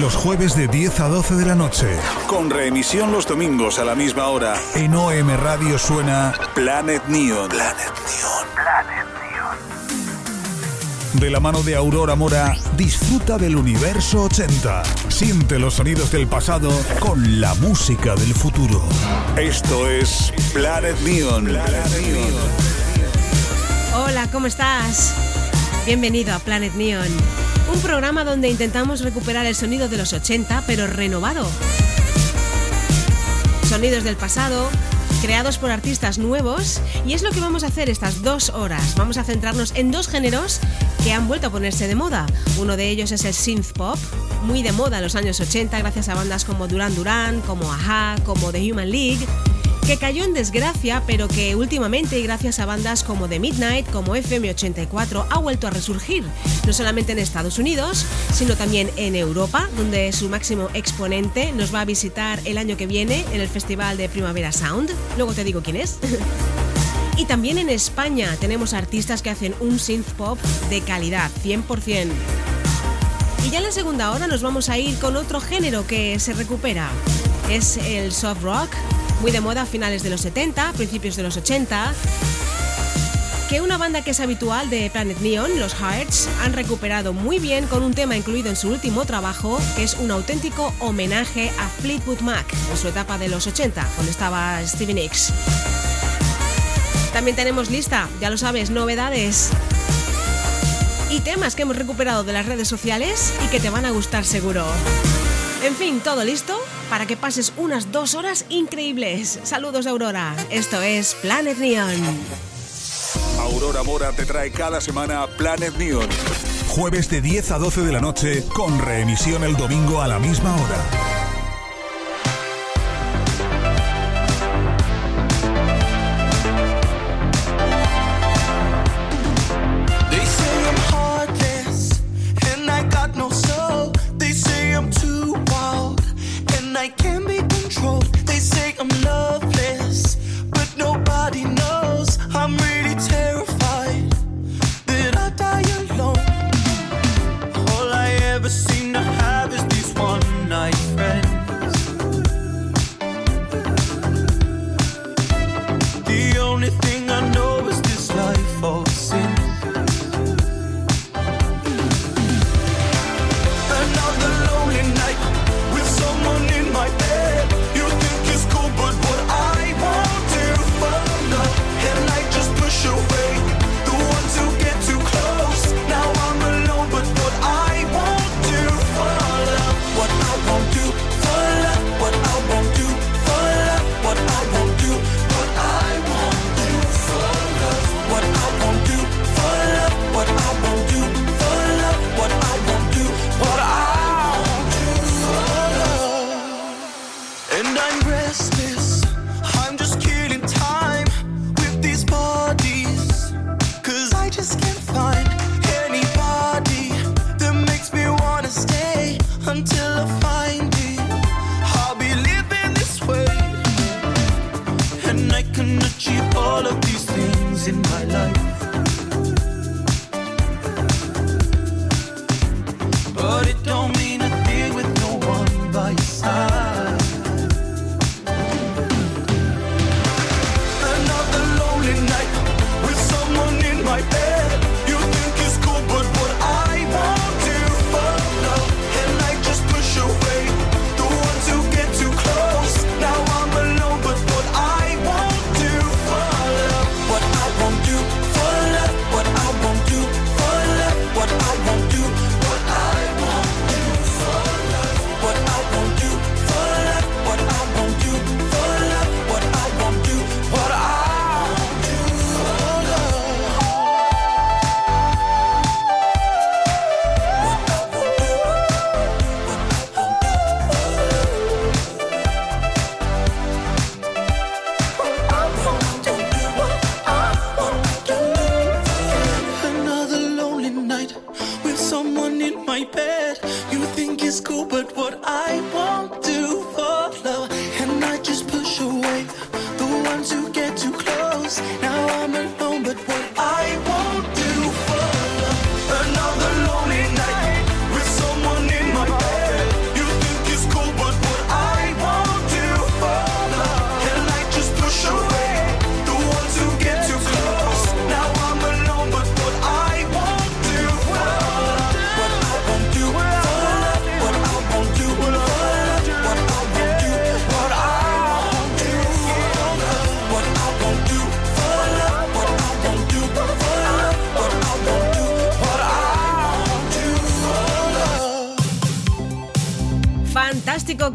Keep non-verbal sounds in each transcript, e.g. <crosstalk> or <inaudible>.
Los jueves de 10 a 12 de la noche. Con reemisión los domingos a la misma hora. En OM Radio suena Planet Neon. Planet Neon. Planet Neon. De la mano de Aurora Mora, disfruta del universo 80. Siente los sonidos del pasado con la música del futuro. Esto es Planet Neon. Planet Neon. Hola, ¿cómo estás? Bienvenido a Planet Neon, un programa donde intentamos recuperar el sonido de los 80, pero renovado. Sonidos del pasado, creados por artistas nuevos, y es lo que vamos a hacer estas dos horas. Vamos a centrarnos en dos géneros que han vuelto a ponerse de moda. Uno de ellos es el synth pop, muy de moda en los años 80 gracias a bandas como Duran Duran, como Aja, como The Human League que cayó en desgracia, pero que últimamente, gracias a bandas como The Midnight, como FM84, ha vuelto a resurgir, no solamente en Estados Unidos, sino también en Europa, donde su máximo exponente nos va a visitar el año que viene en el Festival de Primavera Sound. Luego te digo quién es. Y también en España tenemos artistas que hacen un synth pop de calidad, 100%. Y ya en la segunda hora nos vamos a ir con otro género que se recupera. Es el soft rock, muy de moda a finales de los 70, principios de los 80, que una banda que es habitual de Planet Neon, los Hearts, han recuperado muy bien con un tema incluido en su último trabajo, que es un auténtico homenaje a Fleetwood Mac en su etapa de los 80, cuando estaba Stevie Nicks. También tenemos lista, ya lo sabes, novedades y temas que hemos recuperado de las redes sociales y que te van a gustar seguro. En fin, todo listo para que pases unas dos horas increíbles. Saludos Aurora, esto es Planet Neon. Aurora Mora te trae cada semana Planet Neon. Jueves de 10 a 12 de la noche con reemisión el domingo a la misma hora.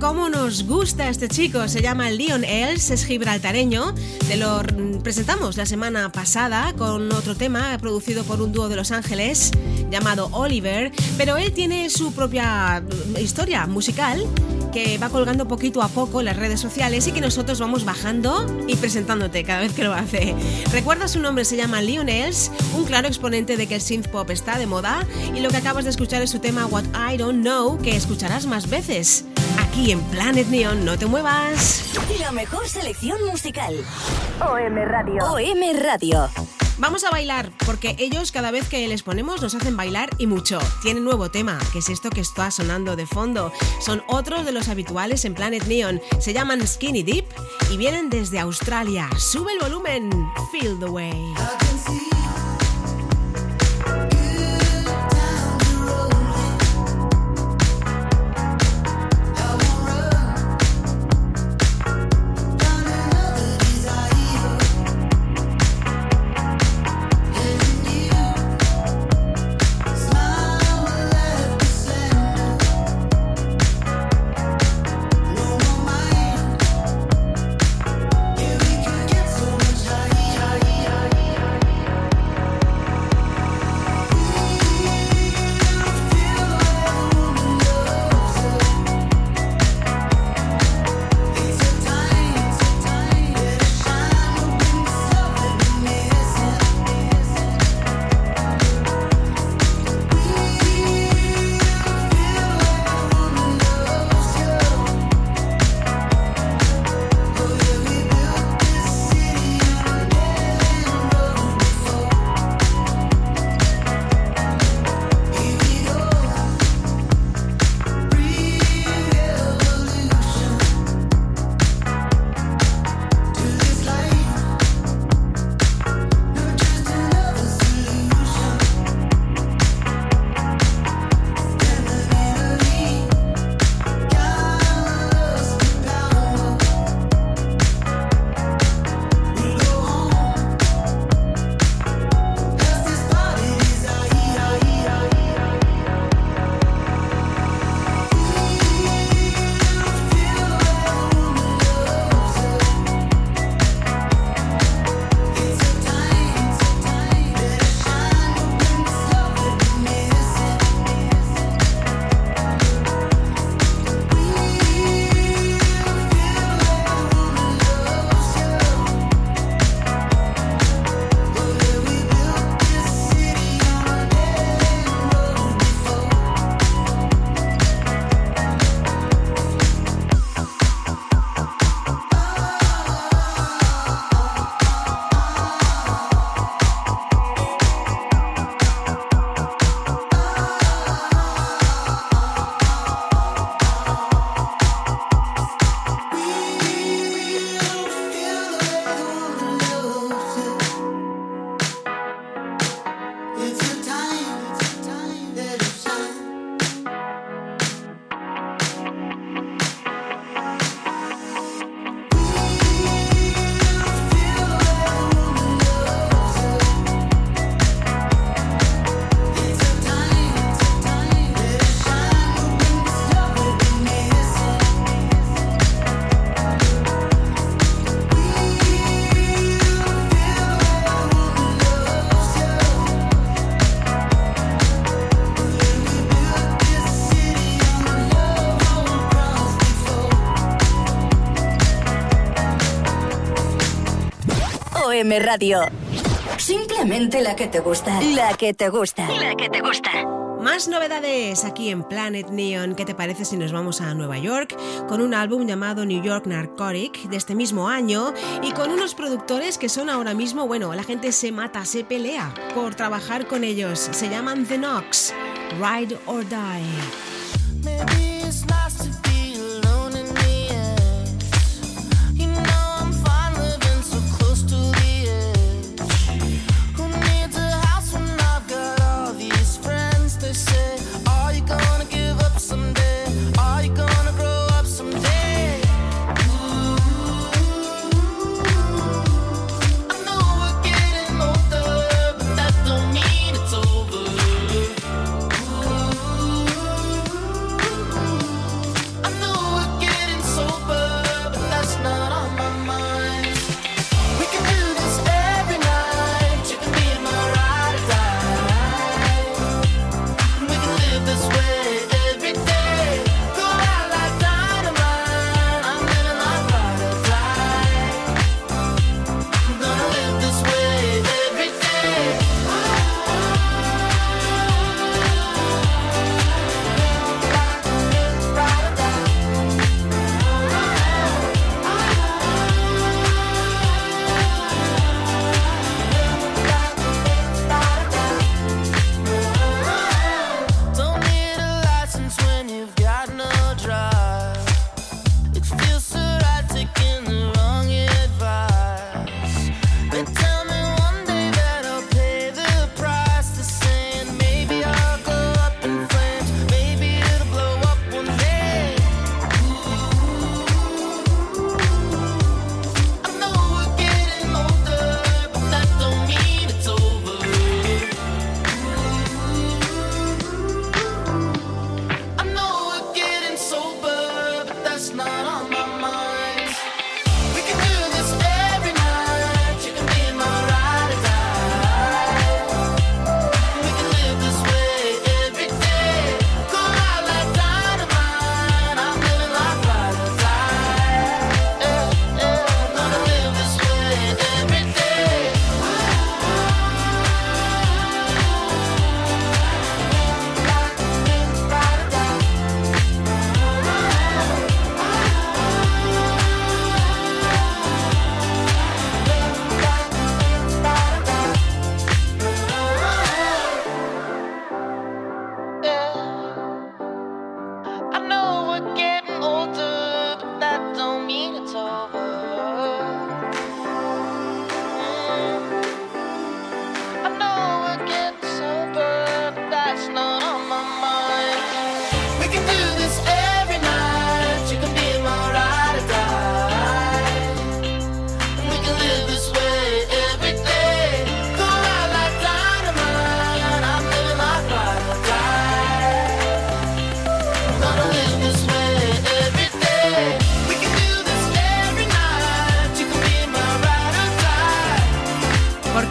Cómo nos gusta este chico. Se llama Leon Els, es gibraltareño. Te lo presentamos la semana pasada con otro tema producido por un dúo de Los Ángeles llamado Oliver, pero él tiene su propia historia musical que va colgando poquito a poco en las redes sociales y que nosotros vamos bajando y presentándote cada vez que lo hace. Recuerda su nombre, se llama Els, un claro exponente de que el synth pop está de moda y lo que acabas de escuchar es su tema What I Don't Know, que escucharás más veces. Aquí en Planet Neon, no te muevas. La mejor selección musical. OM Radio. OM Radio. Vamos a bailar, porque ellos cada vez que les ponemos nos hacen bailar y mucho. Tienen nuevo tema, que es esto que está sonando de fondo. Son otros de los habituales en Planet Neon. Se llaman Skinny Deep y vienen desde Australia. Sube el volumen. Feel the way. Radio. Simplemente la que te gusta. La que te gusta. La que te gusta. Más novedades aquí en Planet Neon. ¿Qué te parece si nos vamos a Nueva York con un álbum llamado New York Narcotic de este mismo año y con unos productores que son ahora mismo, bueno, la gente se mata, se pelea por trabajar con ellos. Se llaman The Knox, Ride or Die.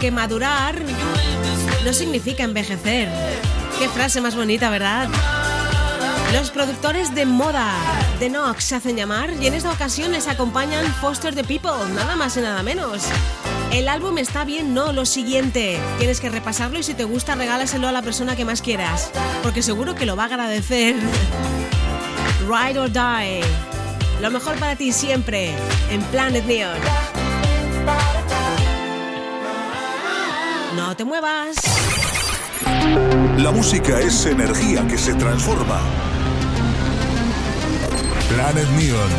Que madurar no significa envejecer. Qué frase más bonita, ¿verdad? Los productores de moda de Nox se hacen llamar y en esta ocasión les acompañan Foster the People, nada más y nada menos. El álbum está bien, no, lo siguiente. Tienes que repasarlo y si te gusta regálaselo a la persona que más quieras, porque seguro que lo va a agradecer. <laughs> Ride or Die. Lo mejor para ti siempre en Planet Neon. No te muevas. La música es energía que se transforma. Planet Neon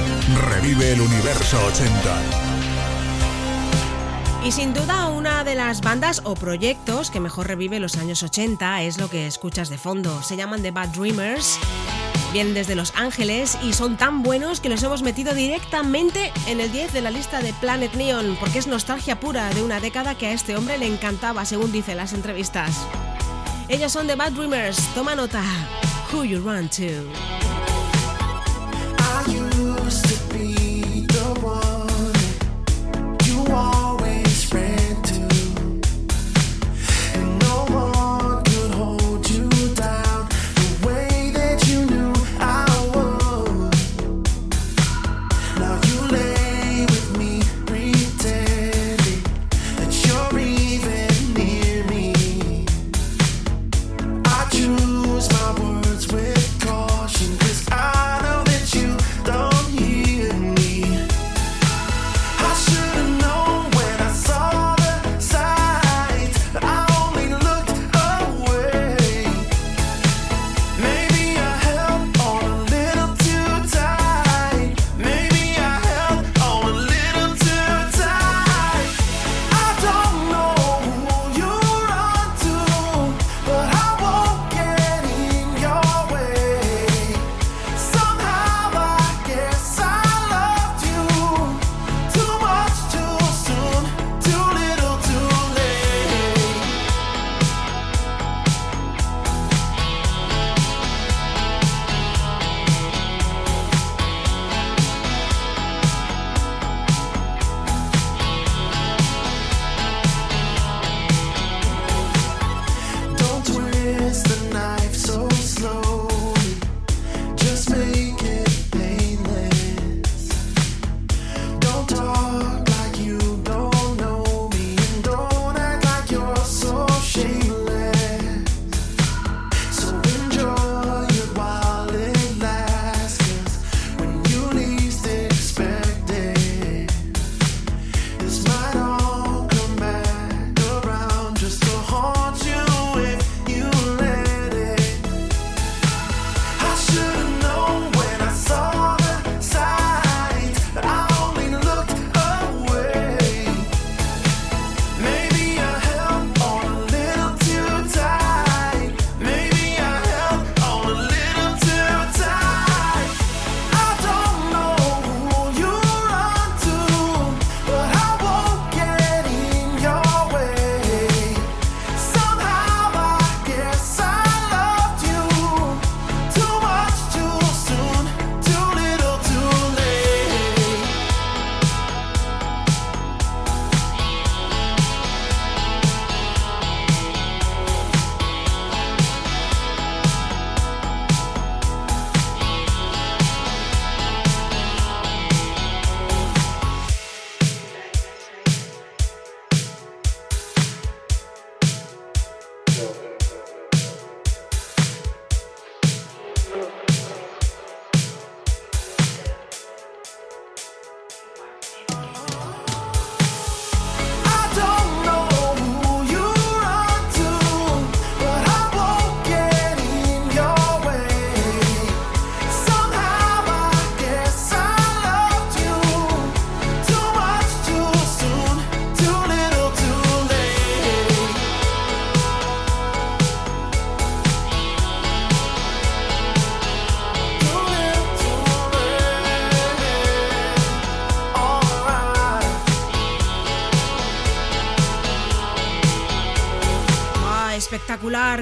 revive el universo 80. Y sin duda una de las bandas o proyectos que mejor revive los años 80 es lo que escuchas de fondo. Se llaman The Bad Dreamers Vienen desde Los Ángeles y son tan buenos que los hemos metido directamente en el 10 de la lista de Planet Neon, porque es nostalgia pura de una década que a este hombre le encantaba, según dicen las entrevistas. Ellos son The Bad Dreamers, toma nota. Who you run to.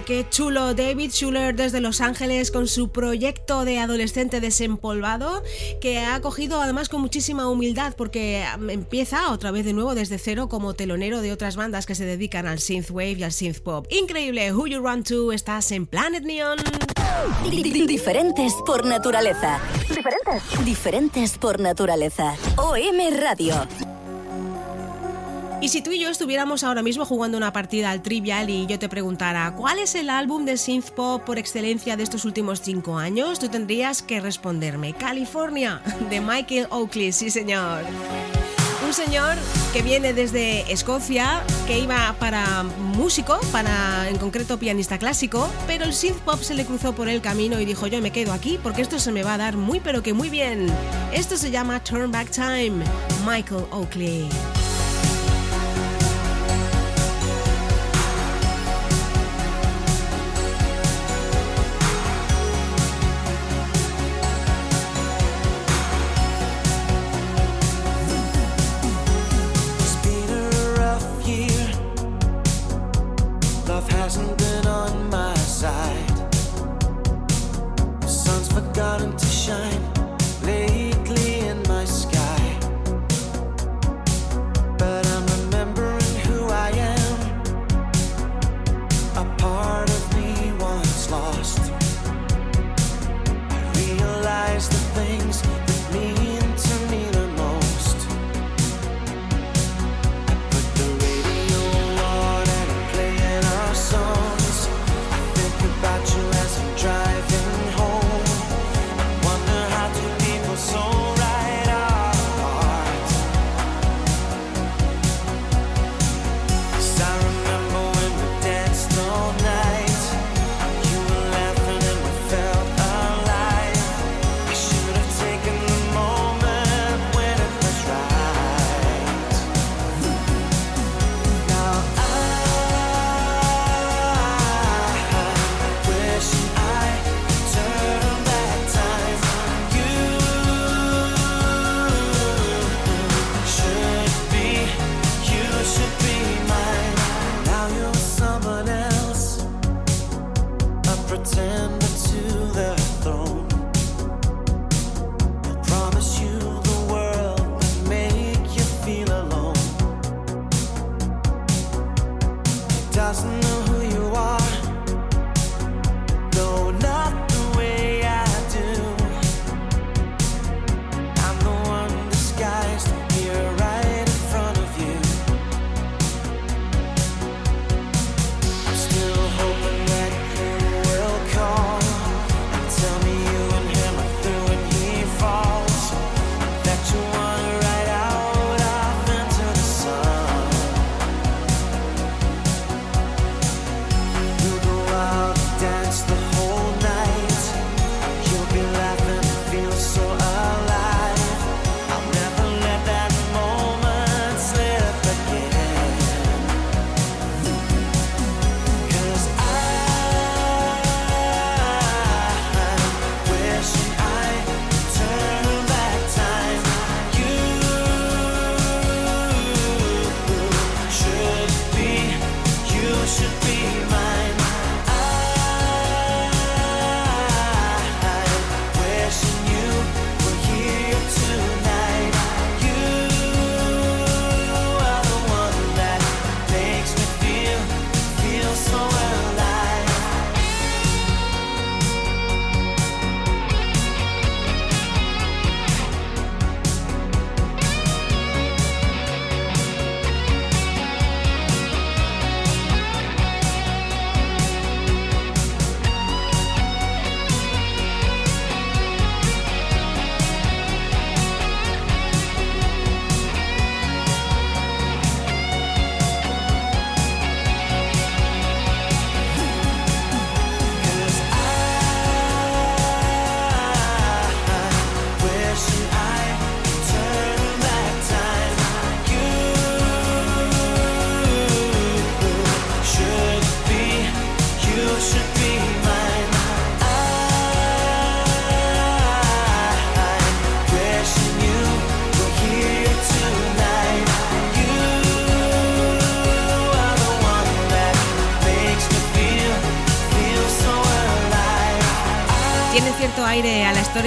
Qué chulo. David Schuller desde Los Ángeles con su proyecto de adolescente desempolvado, que ha cogido además con muchísima humildad porque empieza otra vez de nuevo desde cero como telonero de otras bandas que se dedican al synthwave y al synthpop. Increíble, Who You Run To, estás en Planet Neon. Diferentes por naturaleza. Diferentes. Diferentes por naturaleza. OM Radio. Y si tú y yo estuviéramos ahora mismo jugando una partida al Trivial y yo te preguntara ¿cuál es el álbum de synth pop por excelencia de estos últimos cinco años? Tú tendrías que responderme California de Michael Oakley, sí señor. Un señor que viene desde Escocia, que iba para músico, para en concreto pianista clásico, pero el synth pop se le cruzó por el camino y dijo yo me quedo aquí porque esto se me va a dar muy pero que muy bien. Esto se llama Turn Back Time, Michael Oakley.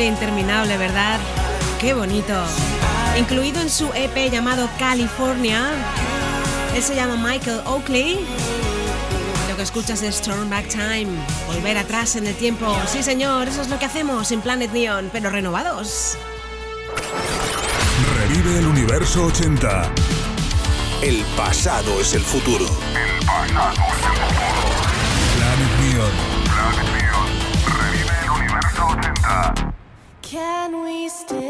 interminable, ¿verdad? Qué bonito. Incluido en su EP llamado California, él se llama Michael Oakley. Lo que escuchas es Turn Back Time, volver atrás en el tiempo. Sí, señor, eso es lo que hacemos en Planet Neon, pero renovados. Revive el universo 80. El pasado es el futuro. wasted.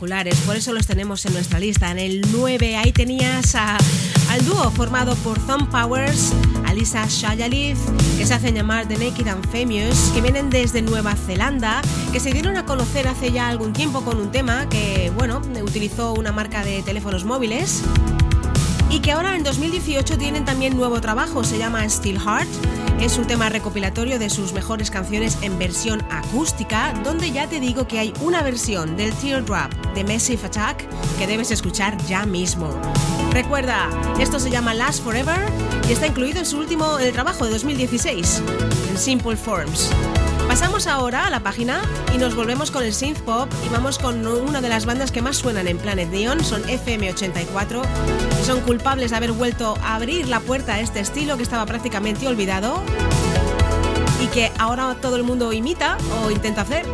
espectaculares, por eso los tenemos en nuestra lista. En el 9 ahí tenías a, al dúo formado por Thumb Powers, Alisa Shayalith, que se hacen llamar The Naked and Famous, que vienen desde Nueva Zelanda, que se dieron a conocer hace ya algún tiempo con un tema que, bueno, utilizó una marca de teléfonos móviles y que ahora en 2018 tienen también nuevo trabajo, se llama Still Heart. Es un tema recopilatorio de sus mejores canciones en versión acústica, donde ya te digo que hay una versión del Teardrop de Massive Attack que debes escuchar ya mismo. Recuerda, esto se llama Last Forever y está incluido en su último trabajo de 2016, en Simple Forms. Pasamos ahora a la página y nos volvemos con el synth pop y vamos con una de las bandas que más suenan en Planet Neon, son FM84 y son culpables de haber vuelto a abrir la puerta a este estilo que estaba prácticamente olvidado y que ahora todo el mundo imita o intenta hacer.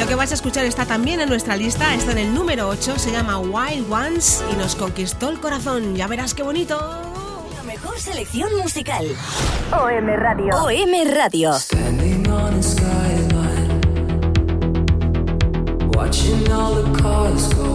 Lo que vais a escuchar está también en nuestra lista, está en el número 8, se llama Wild Ones y nos conquistó el corazón, ya verás qué bonito. La mejor selección musical. OM Radio. OM Radio. Watching all the cars go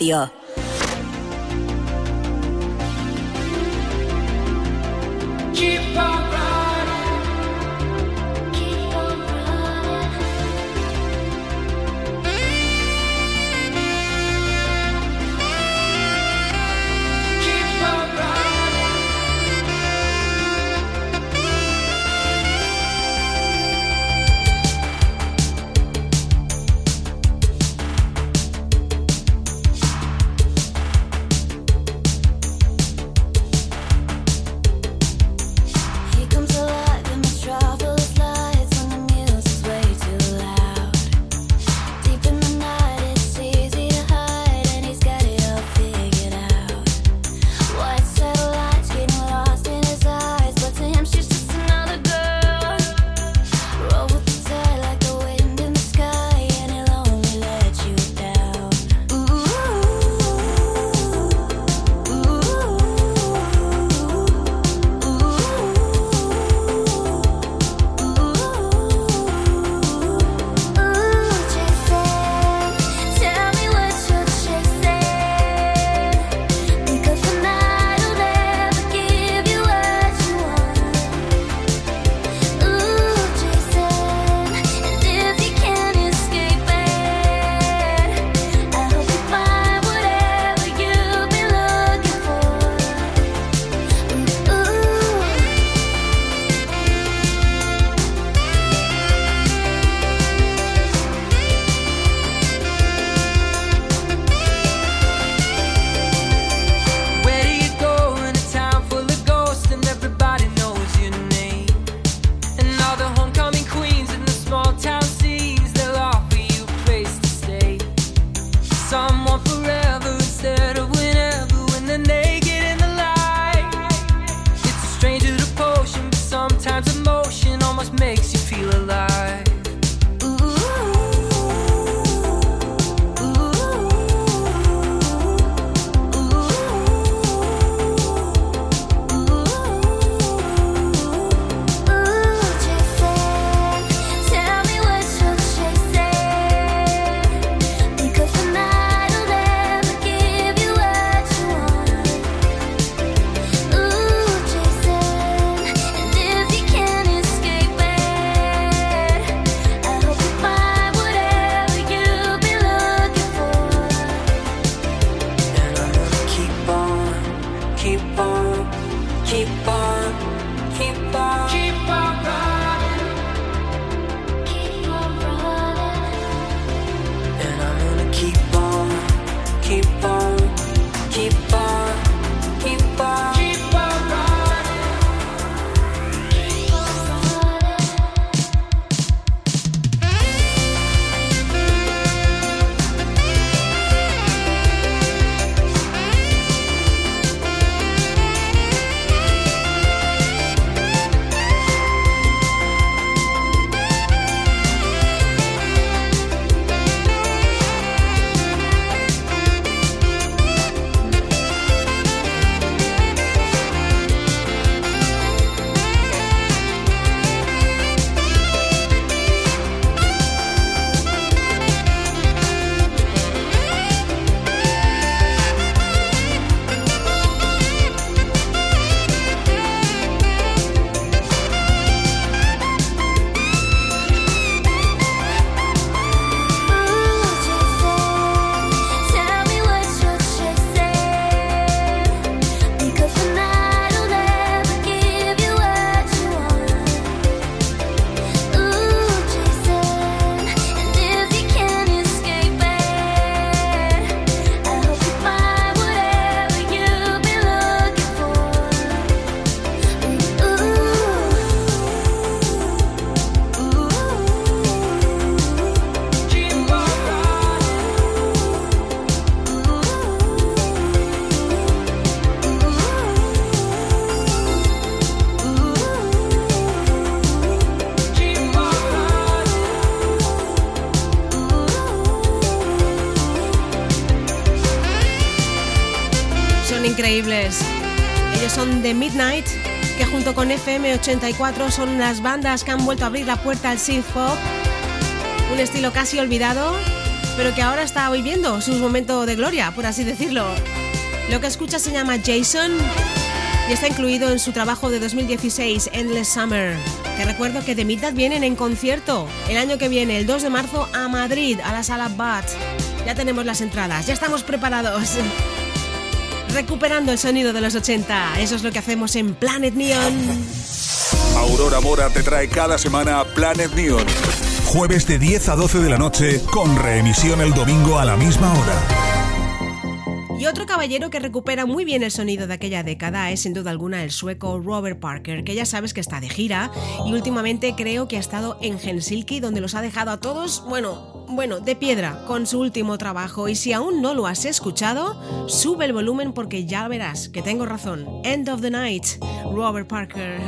Radio. Midnight, que junto con FM84 son las bandas que han vuelto a abrir la puerta al synth pop. Un estilo casi olvidado, pero que ahora está viviendo su momento de gloria, por así decirlo. Lo que escucha se llama Jason y está incluido en su trabajo de 2016, Endless Summer. Te recuerdo que The Midnight vienen en concierto el año que viene, el 2 de marzo, a Madrid, a la sala Bat. Ya tenemos las entradas, ya estamos preparados. Recuperando el sonido de los 80, eso es lo que hacemos en Planet Neon. Aurora Mora te trae cada semana Planet Neon. Jueves de 10 a 12 de la noche, con reemisión el domingo a la misma hora. Y otro caballero que recupera muy bien el sonido de aquella década es sin duda alguna el sueco Robert Parker, que ya sabes que está de gira y últimamente creo que ha estado en Helsinki donde los ha dejado a todos, bueno, bueno, de piedra con su último trabajo y si aún no lo has escuchado, sube el volumen porque ya verás que tengo razón. End of the Night, Robert Parker.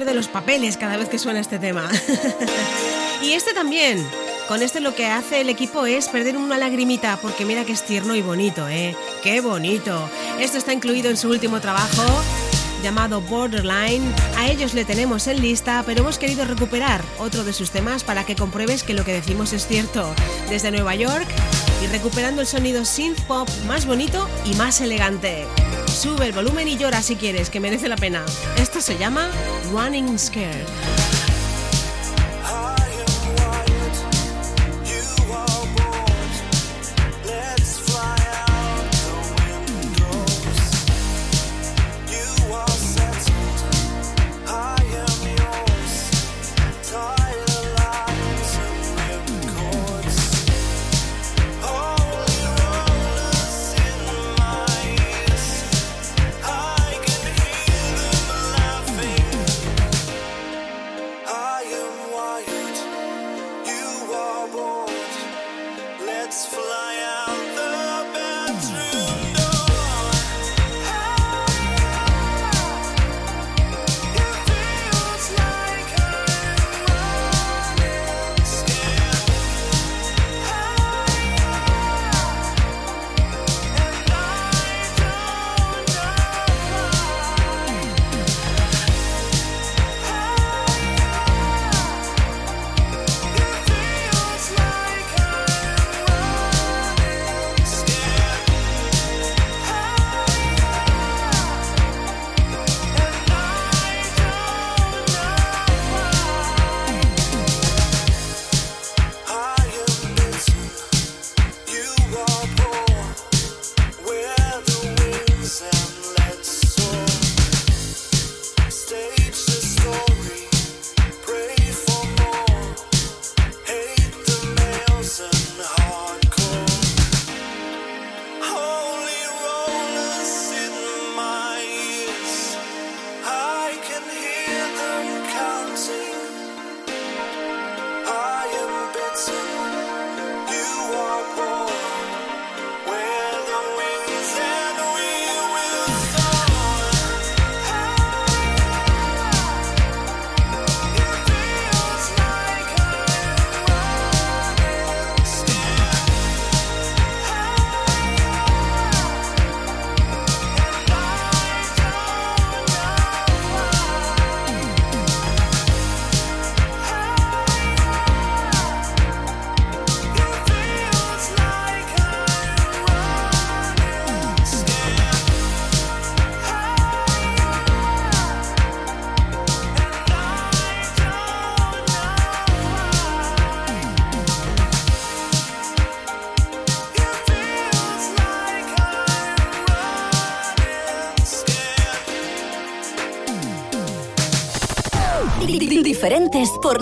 Pierde los papeles cada vez que suena este tema. <laughs> y este también. Con este lo que hace el equipo es perder una lagrimita, porque mira que es tierno y bonito, ¿eh? ¡Qué bonito! Esto está incluido en su último trabajo, llamado Borderline. A ellos le tenemos en lista, pero hemos querido recuperar otro de sus temas para que compruebes que lo que decimos es cierto. Desde Nueva York y recuperando el sonido synth pop más bonito y más elegante. Sube el volumen y llora si quieres, que merece la pena. Esto se llama Running Scared.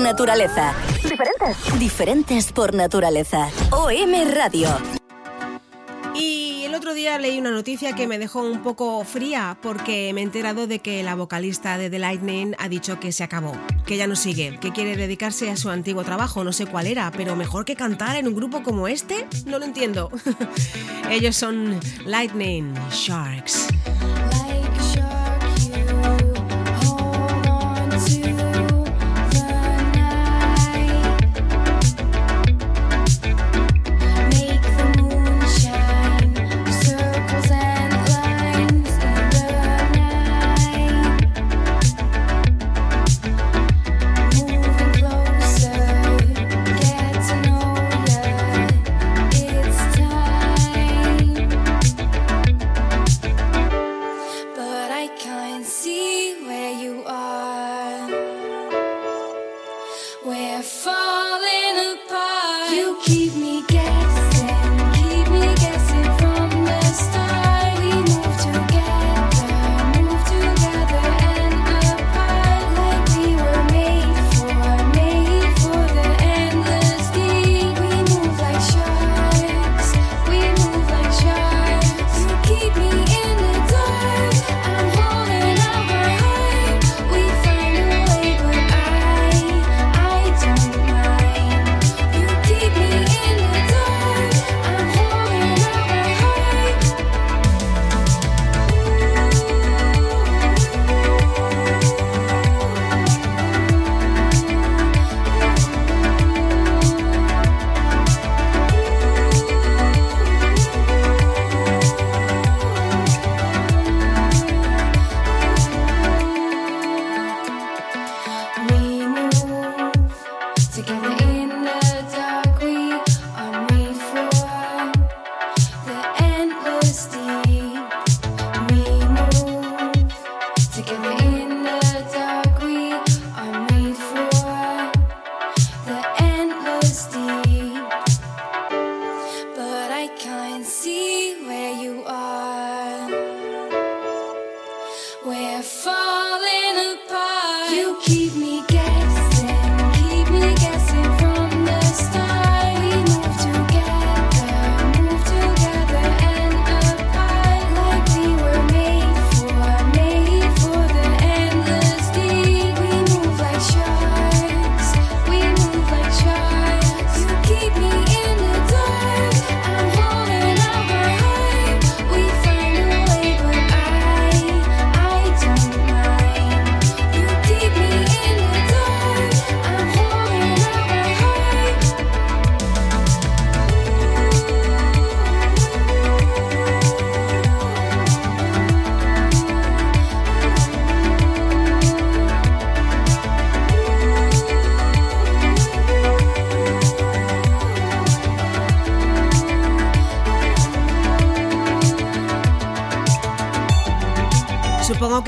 Naturaleza. Diferentes. Diferentes por naturaleza. OM Radio. Y el otro día leí una noticia que me dejó un poco fría porque me he enterado de que la vocalista de The Lightning ha dicho que se acabó, que ya no sigue, que quiere dedicarse a su antiguo trabajo, no sé cuál era, pero mejor que cantar en un grupo como este, no lo entiendo. <laughs> Ellos son Lightning Sharks.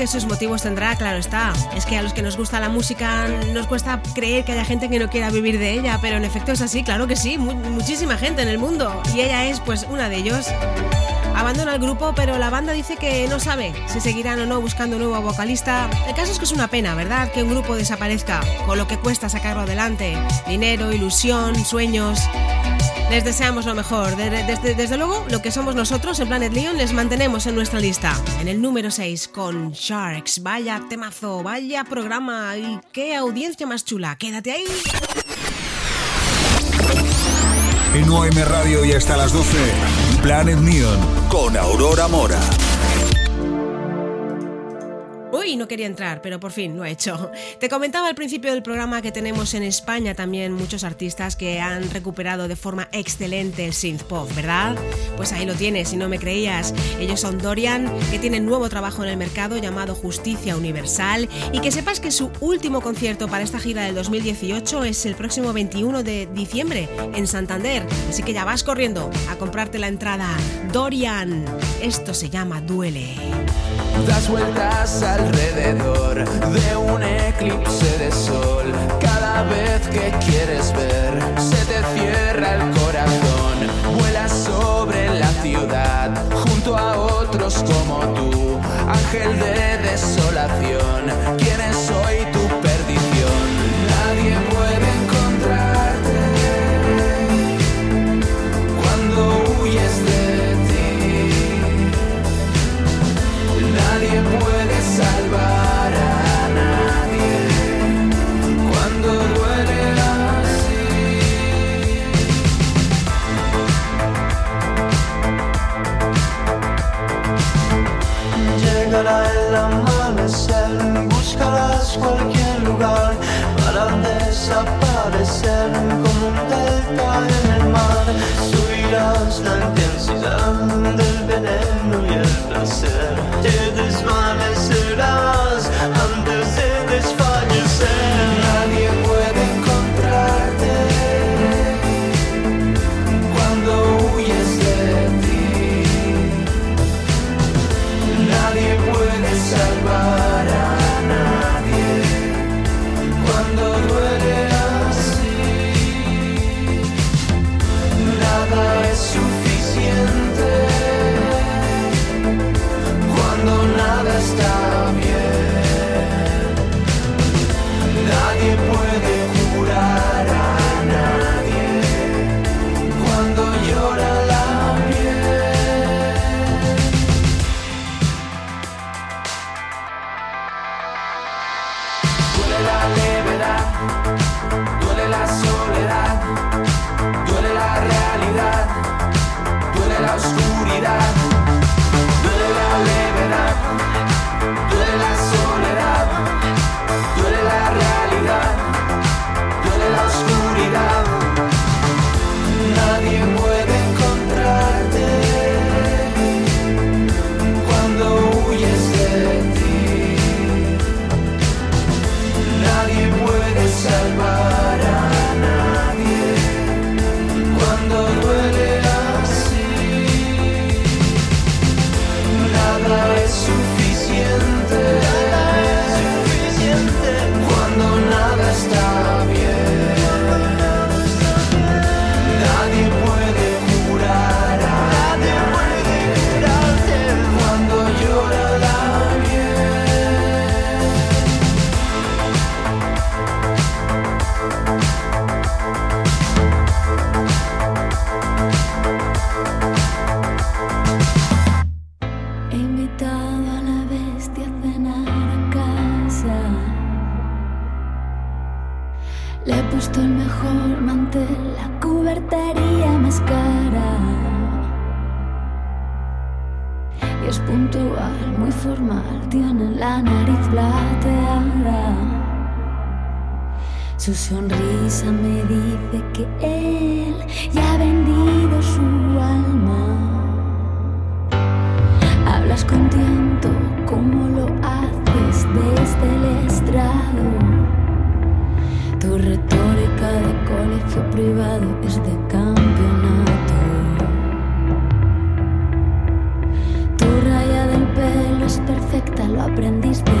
Que sus motivos tendrá, claro está. Es que a los que nos gusta la música nos cuesta creer que haya gente que no quiera vivir de ella, pero en efecto es así, claro que sí, mu- muchísima gente en el mundo. Y ella es pues una de ellos. Abandona el grupo, pero la banda dice que no sabe si seguirán o no buscando nuevo vocalista. El caso es que es una pena, ¿verdad? Que un grupo desaparezca, con lo que cuesta sacarlo adelante. Dinero, ilusión, sueños. Les deseamos lo mejor. De- de- Desde, desde luego, lo que somos nosotros en Planet Leon les mantenemos en nuestra lista. En el número 6 con Sharks. Vaya temazo, vaya programa y qué audiencia más chula. Quédate ahí. En OM Radio y hasta las 12, Planet Neon con Aurora Mora. Uy, no quería entrar, pero por fin lo he hecho. <laughs> Te comentaba al principio del programa que tenemos en España también muchos artistas que han recuperado de forma excelente el synth pop, ¿verdad? Pues ahí lo tienes, si no me creías. Ellos son Dorian, que tienen nuevo trabajo en el mercado llamado Justicia Universal, y que sepas que su último concierto para esta gira del 2018 es el próximo 21 de diciembre en Santander. Así que ya vas corriendo a comprarte la entrada. Dorian, esto se llama Duele. Das vueltas alrededor de un eclipse de sol. Cada vez que quieres ver, se te cierra el corazón. Vuelas sobre la ciudad, junto a otros como tú. Ángel de desolación, cualquier lugar para desaparecer como un delta en el mar. Subirás la intensidad del veneno y el placer. Te desvanecerás antes de desfallecer. desde el estrado. Tu retórica de colegio privado es de campeonato. Tu raya del pelo es perfecta, lo aprendiste.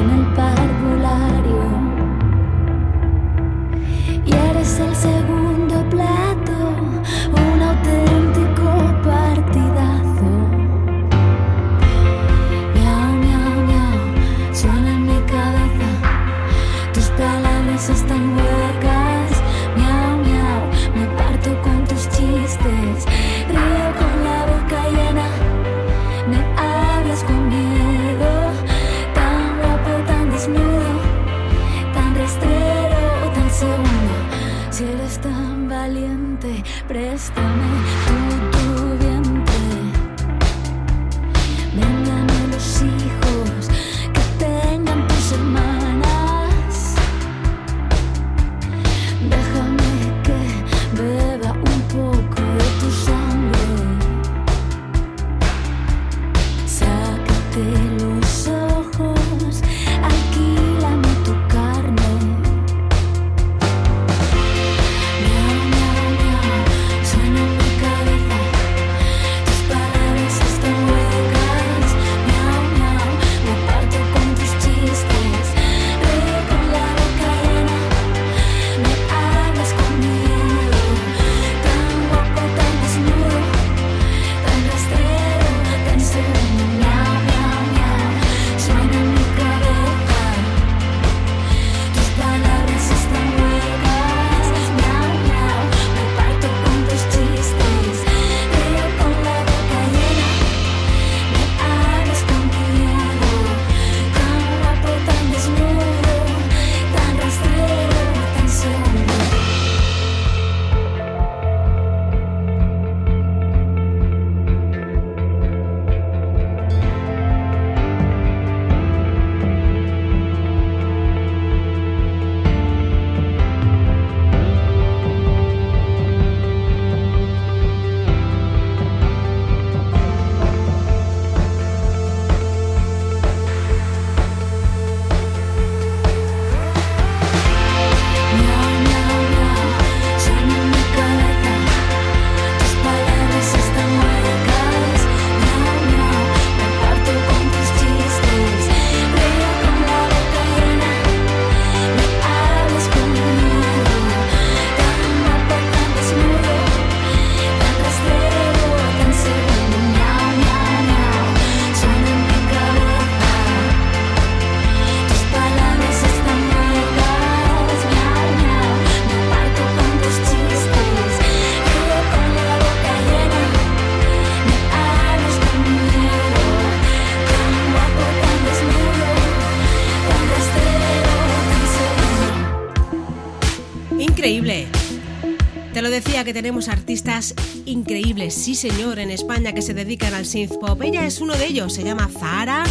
tenemos artistas increíbles, sí señor, en España que se dedican al synth pop. Ella es uno de ellos, se llama Zahara,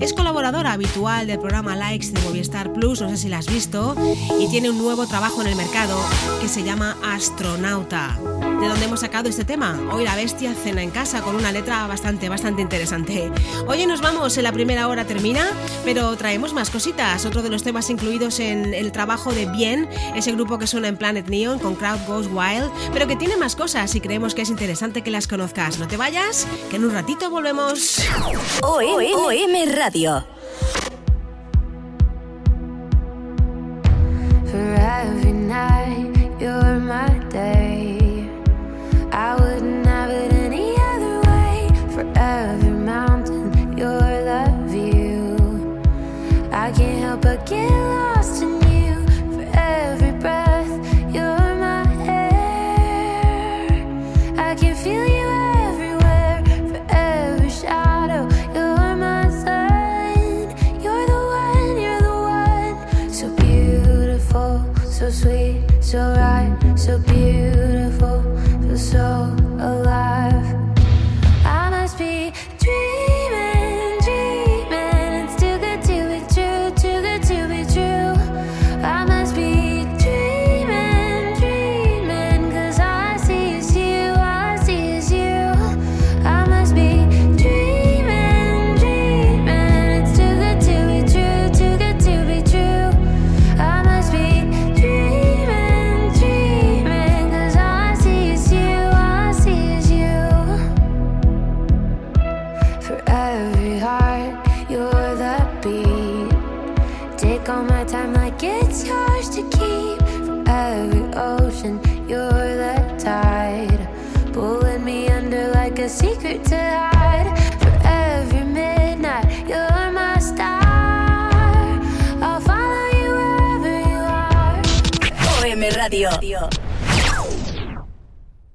es colaboradora habitual del programa Likes de Movistar Plus, no sé si la has visto, y tiene un nuevo trabajo en el mercado que se llama Astronauta de dónde hemos sacado este tema. Hoy la bestia cena en casa con una letra bastante, bastante interesante. Hoy nos vamos, en la primera hora termina, pero traemos más cositas. Otro de los temas incluidos en el trabajo de Bien, ese grupo que suena en Planet Neon con Crowd Goes Wild, pero que tiene más cosas y creemos que es interesante que las conozcas. No te vayas, que en un ratito volvemos. OM, OM Radio.